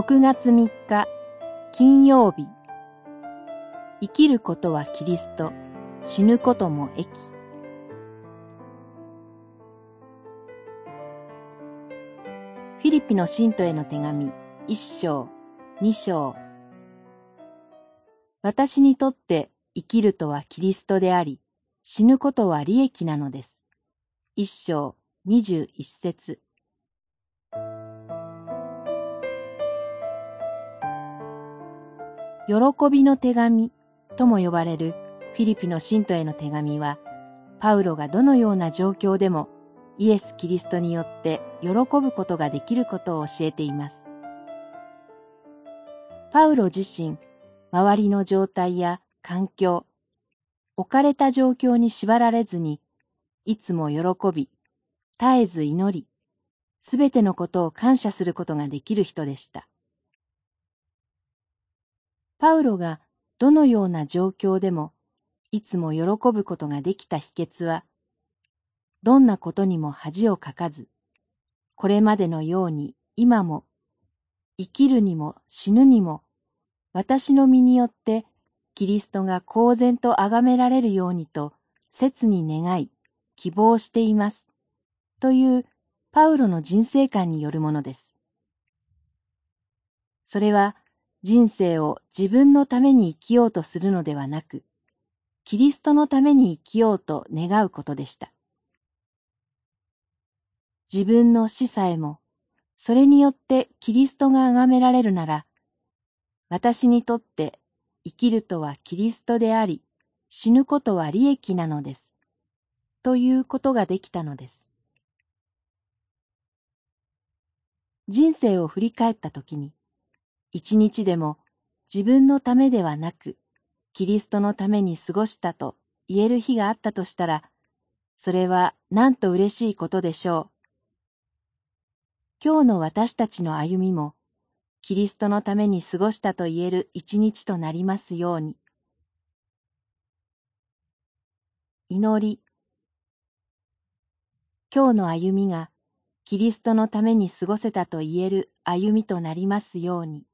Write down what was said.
6月3日金曜日。生きることはキリスト。死ぬことも益。フィリピの信徒への手紙一章二章。私にとって生きるとはキリストであり死ぬことは利益なのです。一章二十一節。喜びの手紙とも呼ばれるフィリピの信徒への手紙は、パウロがどのような状況でもイエス・キリストによって喜ぶことができることを教えています。パウロ自身、周りの状態や環境、置かれた状況に縛られずに、いつも喜び、絶えず祈り、すべてのことを感謝することができる人でした。パウロがどのような状況でもいつも喜ぶことができた秘訣は、どんなことにも恥をかかず、これまでのように今も、生きるにも死ぬにも、私の身によってキリストが公然と崇められるようにと切に願い、希望しています。というパウロの人生観によるものです。それは人生を自分のために生きようとするのではなく、キリストのために生きようと願うことでした。自分の死さえも、それによってキリストが崇められるなら、私にとって生きるとはキリストであり、死ぬことは利益なのです。ということができたのです。人生を振り返ったときに、一日でも自分のためではなく、キリストのために過ごしたと言える日があったとしたら、それはなんと嬉しいことでしょう。今日の私たちの歩みも、キリストのために過ごしたと言える一日となりますように。祈り。今日の歩みが、キリストのために過ごせたと言える歩みとなりますように。